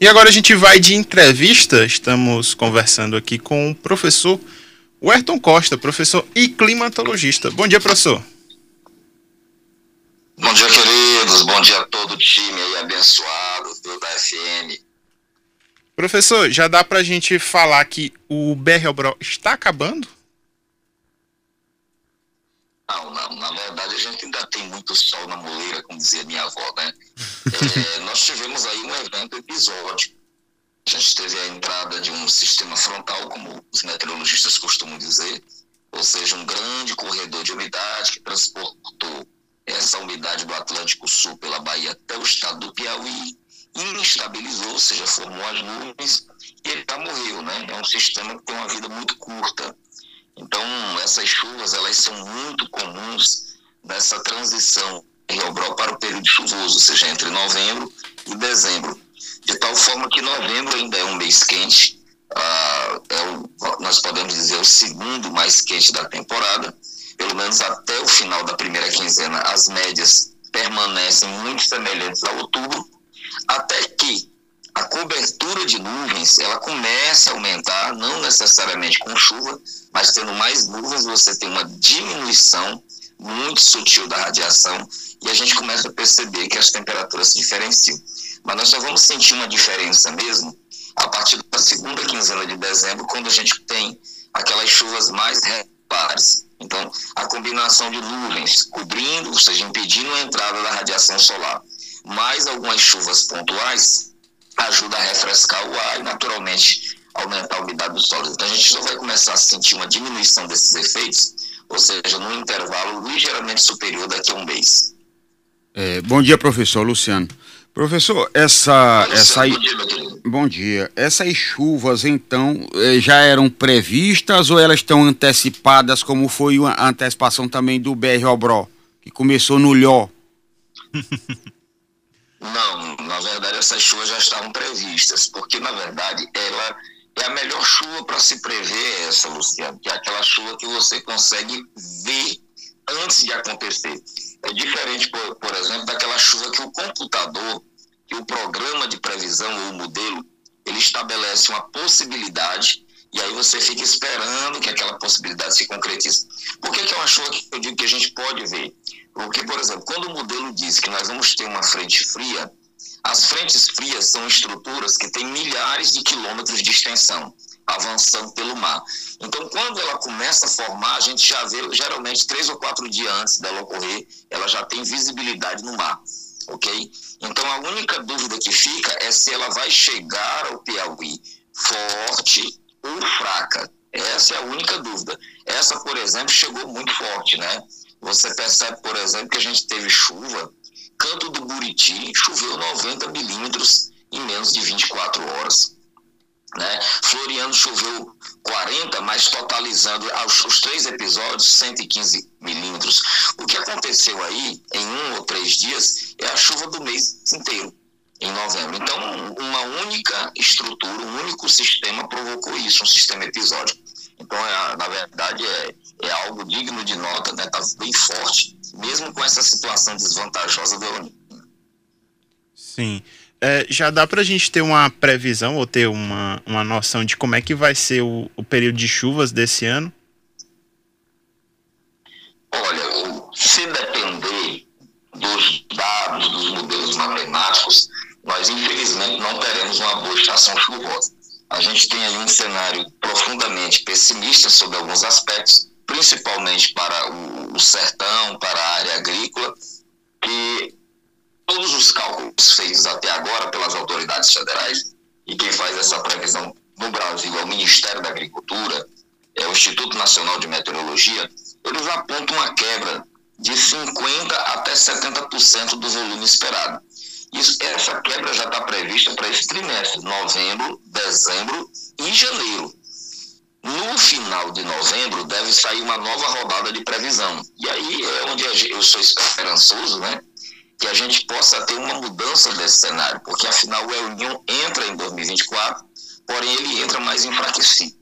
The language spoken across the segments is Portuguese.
E agora a gente vai de entrevista. Estamos conversando aqui com o professor Werton Costa, professor e climatologista. Bom dia, professor. Bom dia, queridos. Bom dia a todo o time aí abençoado do da FM. Professor, já dá pra gente falar que o BR está acabando? Não, não. Na verdade, a gente ainda tem muito sol na moleira, como dizia minha avó, né? é, nós tivemos aí um evento episódico. A gente teve a entrada de um sistema frontal, como os meteorologistas costumam dizer, ou seja, um grande corredor de umidade que transportou essa umidade do Atlântico Sul pela Bahia até o estado do Piauí instabilizou, ou seja, formou as nuvens e ele já morreu, né? É um sistema que tem uma vida muito curta. Então, essas chuvas, elas são muito comuns nessa transição em Obró para o período chuvoso, ou seja, entre novembro e dezembro. De tal forma que novembro ainda é um mês quente, ah, é o, nós podemos dizer o segundo mais quente da temporada, pelo menos até o final da primeira quinzena, as médias permanecem muito semelhantes a outubro, até que a cobertura de nuvens ela começa a aumentar, não necessariamente com chuva, mas tendo mais nuvens você tem uma diminuição muito sutil da radiação e a gente começa a perceber que as temperaturas se diferenciam. Mas nós só vamos sentir uma diferença mesmo a partir da segunda quinzena de dezembro, quando a gente tem aquelas chuvas mais regulares. Então, a combinação de nuvens cobrindo, ou seja, impedindo a entrada da radiação solar, mais algumas chuvas pontuais, ajuda a refrescar o ar e, naturalmente, aumentar a umidade do solo. Então, a gente só vai começar a sentir uma diminuição desses efeitos, ou seja, num intervalo ligeiramente superior daqui a um mês. É, bom dia, professor Luciano. Professor, essa, Luciano, essa bom dia, meu querido. bom dia. Essas chuvas, então, eh, já eram previstas ou elas estão antecipadas, como foi a antecipação também do BR Obró, que começou no Lhó? Não, na verdade essas chuvas já estavam previstas, porque na verdade ela é a melhor chuva para se prever essa, Luciano, que é aquela chuva que você consegue ver antes de acontecer. É diferente, por, por exemplo, daquela chuva que o computador, que o programa de previsão ou o modelo, ele estabelece uma possibilidade e aí você fica esperando que aquela possibilidade se concretize. Por que, que uma chuva que eu digo que a gente pode ver? Porque, por exemplo, quando o modelo diz que nós vamos ter uma frente fria, as frentes frias são estruturas que têm milhares de quilômetros de extensão, avançando pelo mar. Então, quando ela começa a formar, a gente já vê, geralmente, três ou quatro dias antes dela ocorrer, ela já tem visibilidade no mar, ok? Então, a única dúvida que fica é se ela vai chegar ao Piauí forte ou fraca. Essa é a única dúvida. Essa, por exemplo, chegou muito forte, né? Você percebe, por exemplo, que a gente teve chuva. Canto do Buriti choveu 90 milímetros em menos de 24 horas. Né? Floriano choveu 40, mas totalizando aos, os três episódios 115 milímetros. O que aconteceu aí em um ou três dias é a chuva do mês inteiro, em novembro. Então, uma única estrutura, um único sistema provocou isso, um sistema episódico. Então, é, na verdade, é, é algo digno de nota, né? Está bem forte, mesmo com essa situação desvantajosa do El Niño. Sim. É, já dá pra gente ter uma previsão ou ter uma, uma noção de como é que vai ser o, o período de chuvas desse ano? Olha, o- se depender dos dados, dos modelos matemáticos, nós infelizmente não teremos uma boa estação chuvosa. A gente tem aí um cenário profundamente pessimista sobre alguns aspectos, principalmente para o, sertão, para a área agrícola, que todos os cálculos feitos até agora pelas autoridades federais, e quem faz essa previsão no Brasil é o Ministério da Agricultura, é o Instituto Nacional de Meteorologia, eles apontam uma quebra de 50% até 70% do volume esperado. Isso, essa quebra já está prevista para esse trimestre, novembro, dezembro e janeiro. No final de novembro deve sair uma nova rodada de previsão. E aí é onde eu sou esperançoso, né? Que a gente possa ter uma mudança desse cenário, porque afinal o El Niño entra em 2024, porém ele entra mais enfraquecido.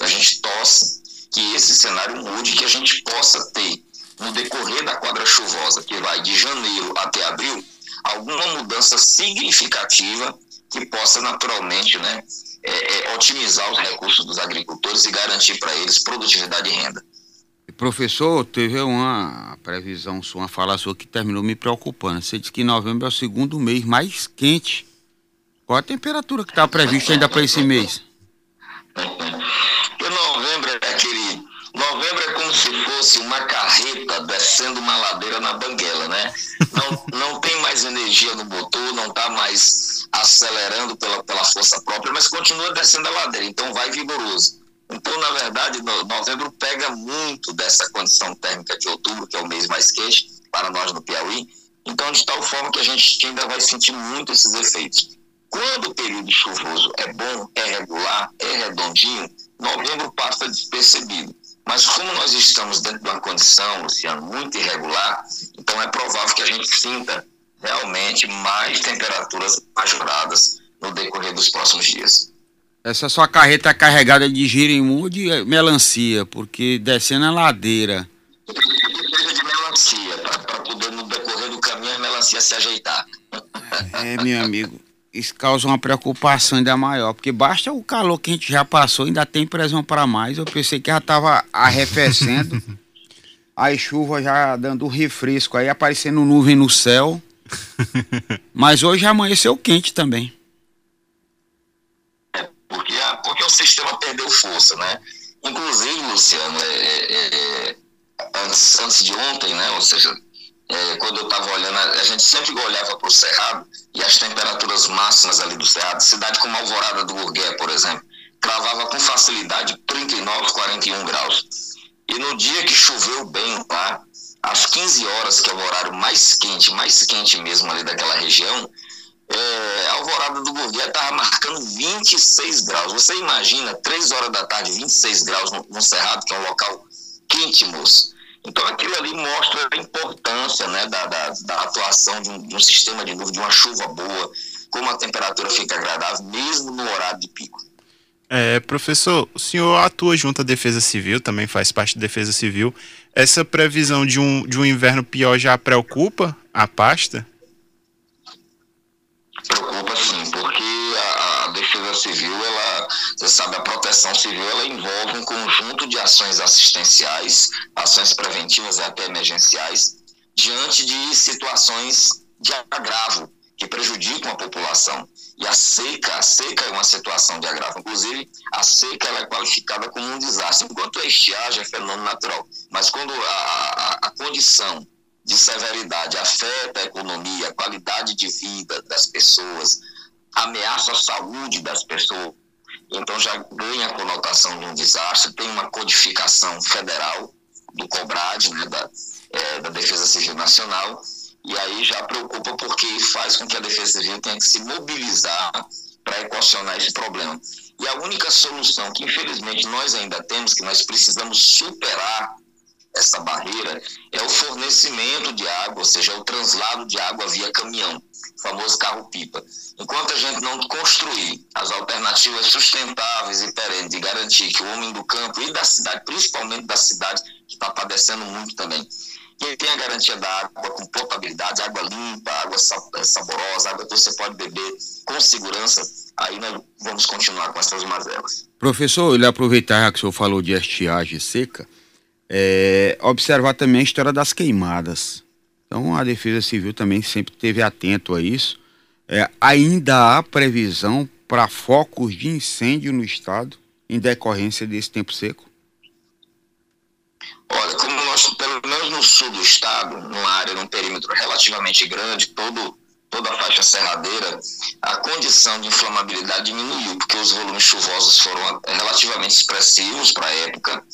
A gente torce que esse cenário mude, que a gente possa ter no decorrer da quadra chuvosa, que vai de janeiro até abril, alguma mudança significativa que possa naturalmente né, é, é, otimizar os recursos dos agricultores e garantir para eles produtividade e renda. Professor, teve uma previsão sua, uma fala sua que terminou me preocupando. Você disse que novembro é o segundo mês mais quente. Qual a temperatura que está prevista ainda para esse mês? Porque novembro é aquele. Novembro é como se fosse uma carreta descendo uma ladeira na banguela, né? Não, não tem mais energia no motor, não está mais acelerando pela, pela força própria, mas continua descendo a ladeira, então vai vigoroso. Então, na verdade, novembro pega muito dessa condição térmica de outubro, que é o mês mais quente para nós no Piauí. Então, de tal forma que a gente ainda vai sentir muito esses efeitos. Quando o período chuvoso é bom, é regular, é redondinho, novembro passa despercebido. Mas como nós estamos dentro de uma condição, Luciano, muito irregular, então é provável que a gente sinta realmente mais temperaturas majoradas no decorrer dos próximos dias. Essa sua carreta é carregada de girimum ou de melancia? Porque descendo a ladeira. De melancia, para poder, no decorrer do caminho, a melancia se ajeitar. É, meu amigo. Isso causa uma preocupação ainda maior, porque basta o calor que a gente já passou, ainda tem pressão para mais. Eu pensei que já estava arrefecendo, aí chuva já dando um refresco, aí aparecendo nuvem no céu. Mas hoje amanheceu quente também porque o sistema perdeu força, né? Inclusive, Luciano, é, é, é, antes, antes de ontem, né? Ou seja, é, quando eu estava olhando, a gente sempre olhava para o Cerrado e as temperaturas máximas ali do Cerrado, cidade como Alvorada do Burgué, por exemplo, cravava com facilidade 39, 41 graus. E no dia que choveu bem lá, às 15 horas, que é o horário mais quente, mais quente mesmo ali daquela região, é, Alvorada do Gurgué estava marcando 26 graus. Você imagina, 3 horas da tarde, 26 graus no, no Cerrado, que é um local quente, moço. Então aquilo ali mostra a importância né, da, da, da atuação de um, de um, sistema de nuvem, de uma chuva boa, como a temperatura fica agradável, mesmo no horário de pico. É, professor, o senhor atua junto à Defesa Civil, também faz parte da Defesa Civil. Essa previsão de um, de um inverno pior já preocupa a pasta? Preocupa sim, porque a, a, defesa civil, ela, você sabe, a proteção civil, ela envolve um conjunto de ações assistenciais, ações preventivas e até emergenciais, diante de situações de agravo que prejudicam a população. E a seca, a seca é uma situação de agravo. Inclusive, a seca ela é qualificada como um desastre, enquanto a estiagem é fenômeno natural. Mas quando a, a, a condição de severidade afeta a economia, a qualidade de vida das pessoas, ameaça a saúde das pessoas. Então já ganha a conotação de um desastre, tem uma codificação federal do COBRAD, né, da, é, da Defesa Civil Nacional, e aí já preocupa porque faz com que a Defesa Civil tenha que se mobilizar para equacionar esse problema. E a única solução que infelizmente nós ainda temos, que nós precisamos superar essa barreira é o fornecimento de água, ou seja, o translado de água via caminhão, o famoso carro-pipa. Enquanto a gente não construir as alternativas sustentáveis e perenes de garantir que o homem do campo e da cidade, principalmente da cidade, que está padecendo muito também, que tem a garantia da água com potabilidade, água limpa, água é, saborosa, água que você pode beber com segurança, aí nós vamos continuar com essas mazelas. Professor, ele aproveitar que o senhor falou de estiagem seca, é, observar também a história das queimadas. Então a Defesa Civil também sempre esteve atento a isso. É, ainda há previsão para focos de incêndio no estado em decorrência desse tempo seco? Olha, como nós, pelo menos no sul do estado, numa área, num perímetro relativamente grande, todo, toda a faixa serradeira, a condição de inflamabilidade diminuiu, porque os volumes chuvosos foram relativamente expressivos para a época,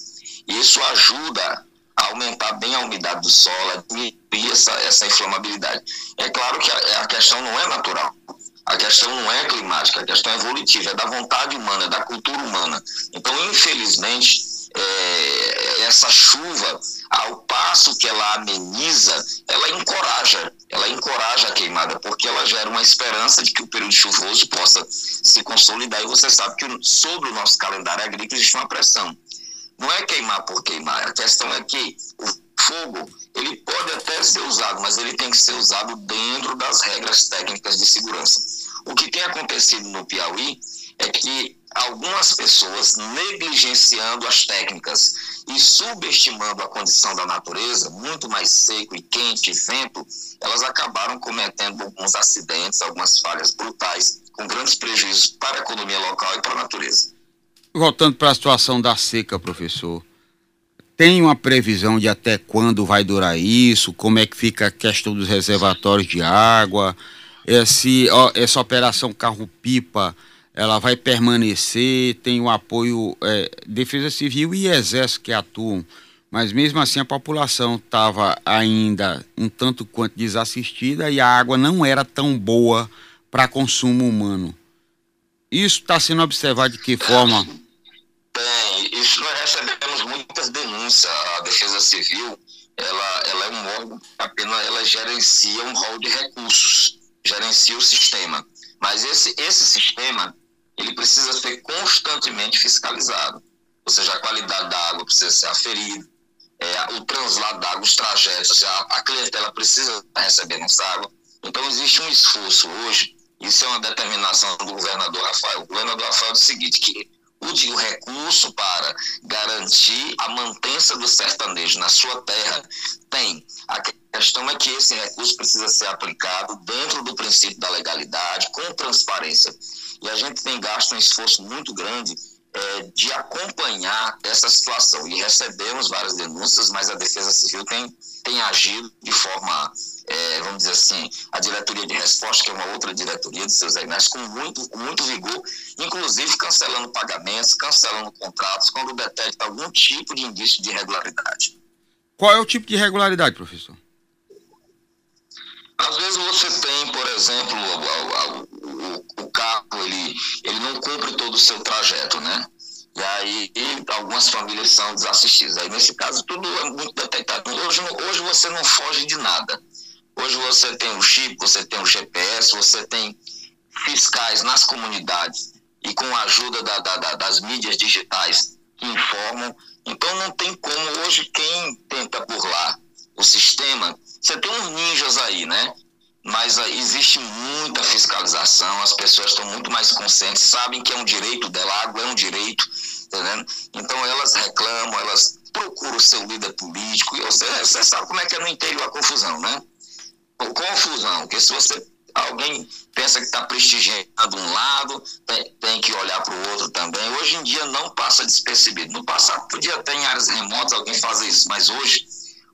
isso ajuda a aumentar bem a umidade do solo, a diminuir essa, essa inflamabilidade. É claro que a, a questão não é natural. A questão não é climática, a questão é evolutiva, é da vontade humana, é da cultura humana. Então, infelizmente, é, essa chuva, ao passo que ela ameniza, ela encoraja, ela encoraja a queimada, porque ela gera uma esperança de que o período chuvoso possa se consolidar. E você sabe que sobre o nosso calendário agrícola existe uma pressão. Não é queimar por queimar. A questão é que o fogo ele pode até ser usado, mas ele tem que ser usado dentro das regras técnicas de segurança. O que tem acontecido no Piauí é que algumas pessoas negligenciando as técnicas e subestimando a condição da natureza, muito mais seco e quente, vento, elas acabaram cometendo alguns acidentes, algumas falhas brutais, com grandes prejuízos para a economia local e para a natureza. Voltando para a situação da seca, professor, tem uma previsão de até quando vai durar isso? Como é que fica a questão dos reservatórios de água? Esse, ó, essa operação carro-pipa ela vai permanecer, tem o apoio é, Defesa Civil e Exército que atuam, mas mesmo assim a população estava ainda um tanto quanto desassistida e a água não era tão boa para consumo humano. Isso está sendo observado de que forma? Tem, isso nós recebemos muitas denúncias. A Defesa Civil, ela, ela é um órgão apenas ela gerencia um rol de recursos, gerencia o sistema. Mas esse, esse sistema ele precisa ser constantemente fiscalizado. Ou seja, a qualidade da água precisa ser aferida, é, o translado da água, os trajetos, a, a clientela precisa receber essa água. Então, existe um esforço hoje, isso é uma determinação do governador Rafael. O governador Rafael diz o seguinte, que o, recurso para garantir a mantença do sertanejo na sua terra tem. A questão é que esse recurso precisa ser aplicado dentro do princípio da legalidade, com transparência. E a gente tem gasto um esforço muito grande é, de acompanhar essa situação. E recebemos várias denúncias, mas a Defesa Civil tem, tem agido de forma, é, vamos dizer assim, a diretoria de resposta, que é uma outra diretoria de seus Ernesto, com muito, muito vigor, inclusive cancelando pagamentos, cancelando contratos, quando detecta algum tipo de indício de irregularidade. Qual é o tipo de irregularidade, professor? Às vezes você tem, por exemplo, o, o, o, carro, ele, ele não cumpre todo o seu trajeto, né? E aí algumas famílias são desassistidas. Aí nesse caso tudo é muito detectado. Hoje, hoje você não foge de nada. Hoje você tem o chip, você tem o GPS, você tem fiscais nas comunidades e com a ajuda da, da, da, das mídias digitais que informam. Então não tem como hoje quem tenta burlar o sistema você tem uns ninjas aí, né? Mas uh, existe muita fiscalização, as pessoas estão muito mais conscientes, sabem que é um direito dela, a água é um direito, entendeu? Então elas reclamam, elas procuram o seu líder político, e você, você sabe como é que é no interior a confusão, né? Confusão, porque se você alguém pensa que está prestigiando um lado, tem, tem que olhar para o outro também. Hoje em dia não passa despercebido. No passado podia ter em áreas remotas alguém fazer isso, mas hoje,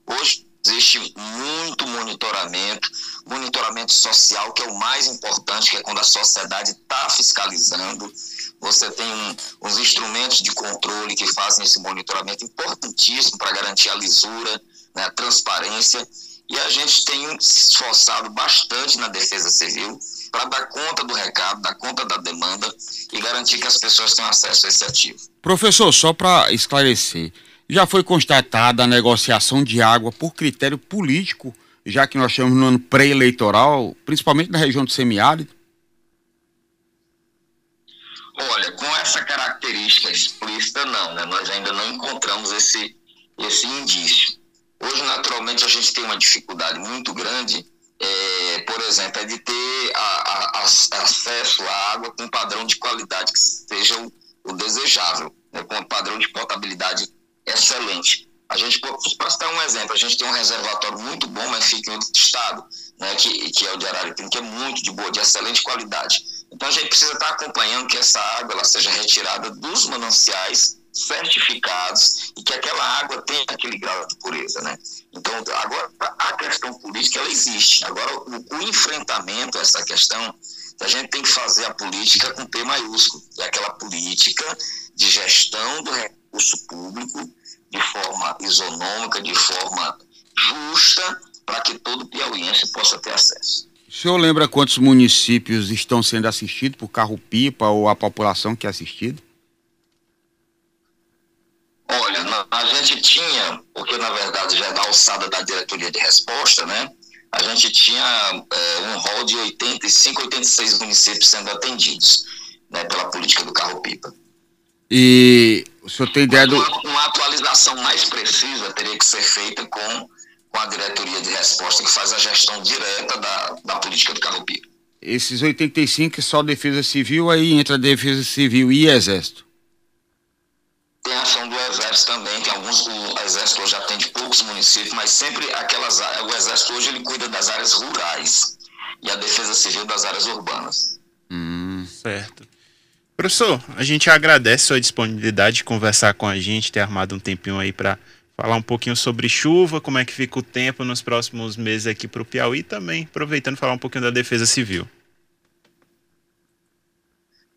hoje Existe muito monitoramento, monitoramento social, que é o mais importante, que é quando a sociedade está fiscalizando. Você tem uns instrumentos de controle que fazem esse monitoramento importantíssimo para garantir a lisura, né, a transparência. E a gente tem se esforçado bastante na Defesa Civil para dar conta do recado, dar conta da demanda e garantir que as pessoas tenham acesso a esse ativo. Professor, só para esclarecer, já foi constatada a negociação de água por critério político, já que nós estamos no ano pré-eleitoral, principalmente na região do semiárido? Olha, com essa característica explícita, não, né? Nós ainda não encontramos esse, esse indício. Hoje, naturalmente, a gente tem uma dificuldade muito grande, é, por exemplo, é de ter a, a, a, acesso à água com padrão de qualidade que seja o, o desejável, né? com padrão de potabilidade excelente. A gente, para citar um exemplo, a gente tem um reservatório muito bom, mas fica em outro estado, né, que, que é o de Araripina, que é muito de boa, de excelente qualidade. Então a gente precisa estar acompanhando que essa água ela seja retirada dos mananciais certificados e que aquela água tenha aquele grau de pureza, né? Então, agora, a questão política, ela existe. Agora, o, o enfrentamento a essa questão, a gente tem que fazer a política com P maiúsculo, é aquela política de gestão do recurso público de forma isonômica, de forma justa, para que todo piauiense possa ter acesso. O senhor lembra quantos municípios estão sendo assistidos por carro-pipa ou a população que é assistida? Olha, a gente tinha, porque na verdade já é da alçada da diretoria de resposta, né? A gente tinha é, um rol de 85, 86 municípios sendo atendidos né, pela política do carro-pipa. E o senhor tem ideia do. Uma, uma, atualização mais precisa teria que ser feita com, com a diretoria de resposta que faz a gestão direta da, da política do carro-pipa. esses 85 só defesa civil, aí entra defesa civil e exército. Tem a ação do exército também, que alguns, o exército hoje atende poucos municípios, mas sempre aquelas o exército hoje ele cuida das áreas rurais e a defesa civil das áreas urbanas. Hum. Certo. Professor, a gente agradece sua disponibilidade de conversar com a gente, ter armado um tempinho aí para falar um pouquinho sobre chuva, como é que fica o tempo nos próximos meses aqui para o Piauí e também aproveitando falar um pouquinho da defesa civil.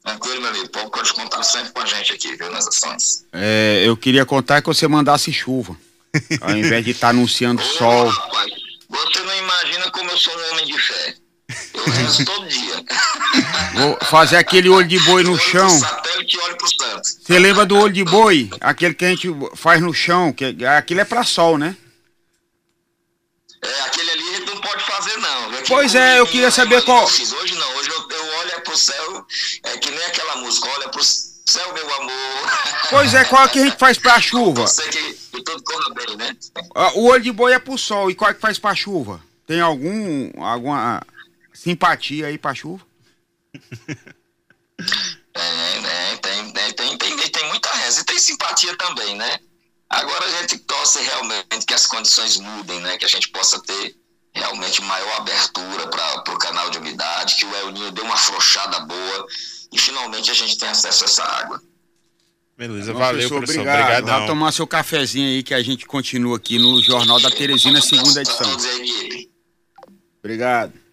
Tranquilo, meu amigo. Pode contar sempre com a gente aqui, viu, nas ações. É, eu queria contar que você mandasse chuva, ao invés de estar tá anunciando Ô, sol. Rapaz, você não imagina como eu sou um homem de fé. Rezo todo dia. Vou fazer aquele olho de boi no chão. Você lembra do olho de boi? Aquele que a gente faz no chão, que aquilo é para sol, né? É, aquele ali a gente não pode fazer não. Aquele pois é, eu queria saber qual. Hoje não, hoje eu, eu olho é pro céu, é que nem aquela música, olha pro céu, meu amor. Pois é, qual é que a gente faz pra chuva? Eu sei que, que tudo corra bem, né? O olho de boi é pro sol, e qual é que faz pra chuva? Tem algum, alguma simpatia aí pra chuva? Tem, né? Tem, tem, tem, tem, tem muita reza. E tem simpatia também, né? Agora a gente torce realmente que as condições mudem, né? Que a gente possa ter realmente maior abertura para o canal de umidade, que o El Ninho dê uma afrouxada boa e finalmente a gente tenha acesso a essa água. Beleza, Bom, valeu, professor. professor. Obrigado. Vá tomar seu cafezinho aí que a gente continua aqui no Jornal da Teresina, segunda edição. Obrigado.